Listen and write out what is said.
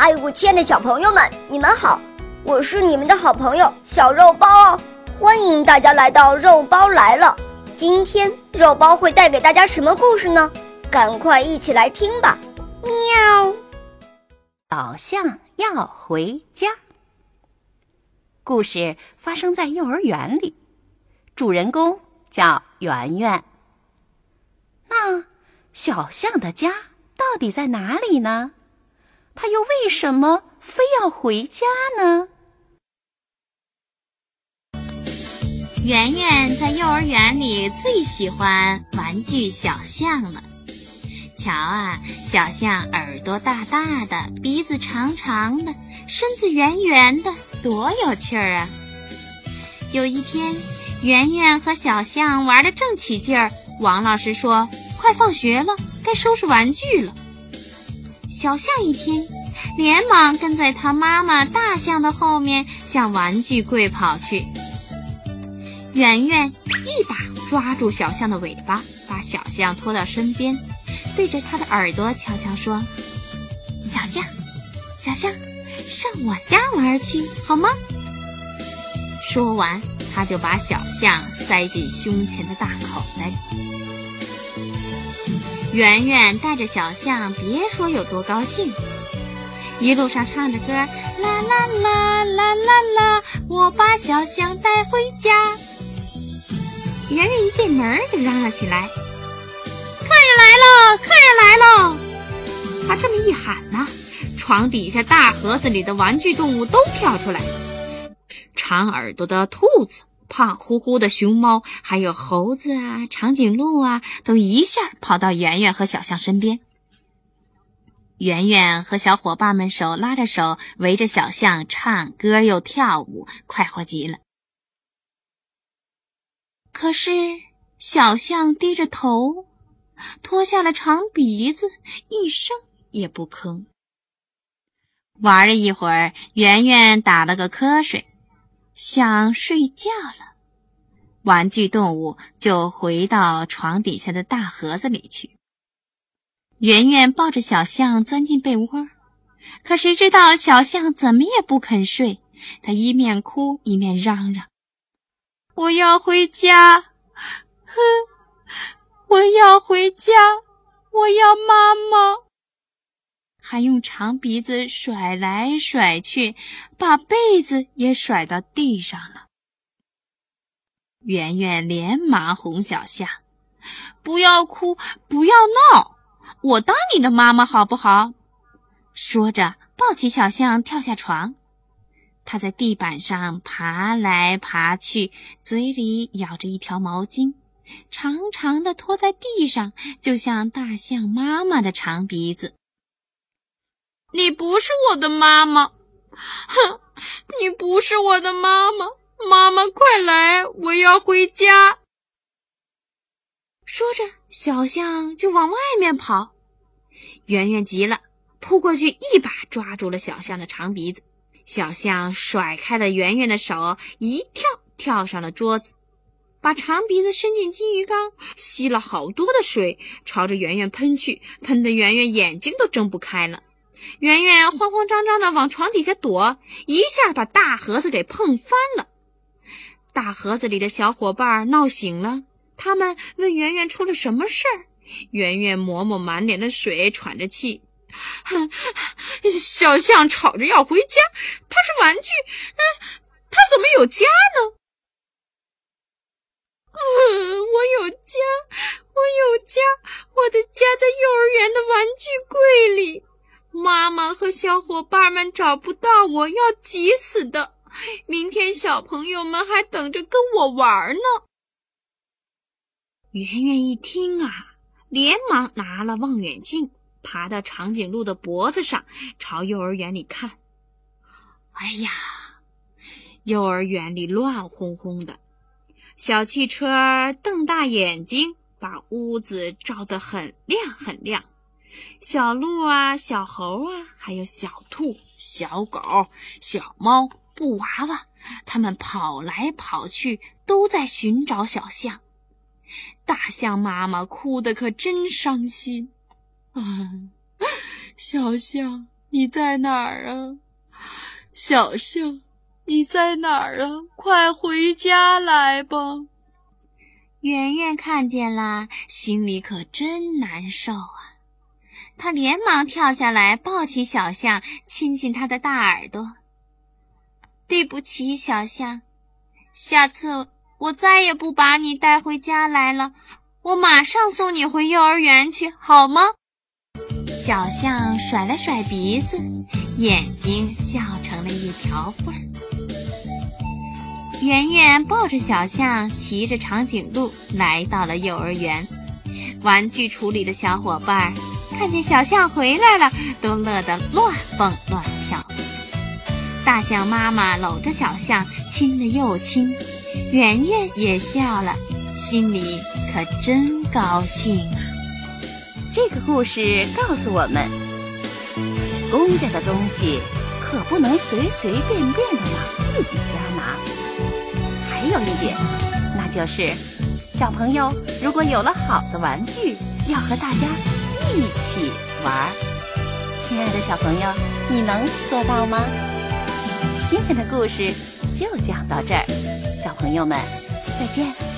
哎，我亲爱的小朋友们，你们好！我是你们的好朋友小肉包哦，欢迎大家来到肉包来了。今天肉包会带给大家什么故事呢？赶快一起来听吧！喵。小象要回家。故事发生在幼儿园里，主人公叫圆圆。那小象的家到底在哪里呢？他又为什么非要回家呢？圆圆在幼儿园里最喜欢玩具小象了。瞧啊，小象耳朵大大的，鼻子长长的，身子圆圆的，多有趣儿啊！有一天，圆圆和小象玩的正起劲儿，王老师说：“快放学了，该收拾玩具了。”小象一听，连忙跟在他妈妈大象的后面向玩具柜跑去。圆圆一把抓住小象的尾巴，把小象拖到身边，对着它的耳朵悄悄说：“小象，小象，上我家玩去好吗？”说完，他就把小象塞进胸前的大口袋。圆圆带着小象，别说有多高兴，一路上唱着歌，啦啦啦啦啦啦，我把小象带回家。圆圆一进门就嚷了起来：“客人来了，客人来了！”他这么一喊呢，床底下大盒子里的玩具动物都跳出来，长耳朵的兔子。胖乎乎的熊猫，还有猴子啊，长颈鹿啊，都一下跑到圆圆和小象身边。圆圆和小伙伴们手拉着手，围着小象唱歌又跳舞，快活极了。可是小象低着头，脱下了长鼻子，一声也不吭。玩了一会儿，圆圆打了个瞌睡。想睡觉了，玩具动物就回到床底下的大盒子里去。圆圆抱着小象钻进被窝，可谁知道小象怎么也不肯睡，它一面哭一面嚷嚷：“我要回家，哼，我要回家，我要妈妈。”还用长鼻子甩来甩去，把被子也甩到地上了。圆圆连忙哄小象：“不要哭，不要闹，我当你的妈妈好不好？”说着，抱起小象跳下床。他在地板上爬来爬去，嘴里咬着一条毛巾，长长的拖在地上，就像大象妈妈的长鼻子。你不是我的妈妈，哼！你不是我的妈妈，妈妈快来，我要回家。说着，小象就往外面跑。圆圆急了，扑过去一把抓住了小象的长鼻子。小象甩开了圆圆的手，一跳跳上了桌子，把长鼻子伸进金鱼缸，吸了好多的水，朝着圆圆喷去，喷得圆圆眼睛都睁不开了。圆圆慌慌张张的往床底下躲，一下把大盒子给碰翻了。大盒子里的小伙伴闹醒了，他们问圆圆出了什么事儿。圆圆抹抹满脸的水，喘着气：“哼，小象吵着要回家，它是玩具，嗯，它怎么有家呢？”“嗯，我有家，我有家，我的家在幼儿园的玩具柜里。”妈妈和小伙伴们找不到我，要急死的。明天小朋友们还等着跟我玩呢。圆圆一听啊，连忙拿了望远镜，爬到长颈鹿的脖子上，朝幼儿园里看。哎呀，幼儿园里乱哄哄的，小汽车瞪大眼睛，把屋子照得很亮很亮。小鹿啊，小猴啊，还有小兔、小狗、小猫、布娃娃，它们跑来跑去，都在寻找小象。大象妈妈哭得可真伤心啊！小象，你在哪儿啊？小象，你在哪儿啊？快回家来吧！圆圆看见了，心里可真难受啊！他连忙跳下来，抱起小象，亲亲它的大耳朵。对不起，小象，下次我再也不把你带回家来了。我马上送你回幼儿园去，好吗？小象甩了甩鼻子，眼睛笑成了一条缝儿。圆圆抱着小象，骑着长颈鹿来到了幼儿园。玩具处理的小伙伴看见小象回来了，都乐得乱蹦乱跳。大象妈妈搂着小象，亲了又亲，圆圆也笑了，心里可真高兴啊！这个故事告诉我们，公家的东西可不能随随便便的往自己家拿。还有一点，那就是小朋友如果有了好的玩具，要和大家一起玩。亲爱的小朋友，你能做到吗？今天的故事就讲到这儿，小朋友们再见。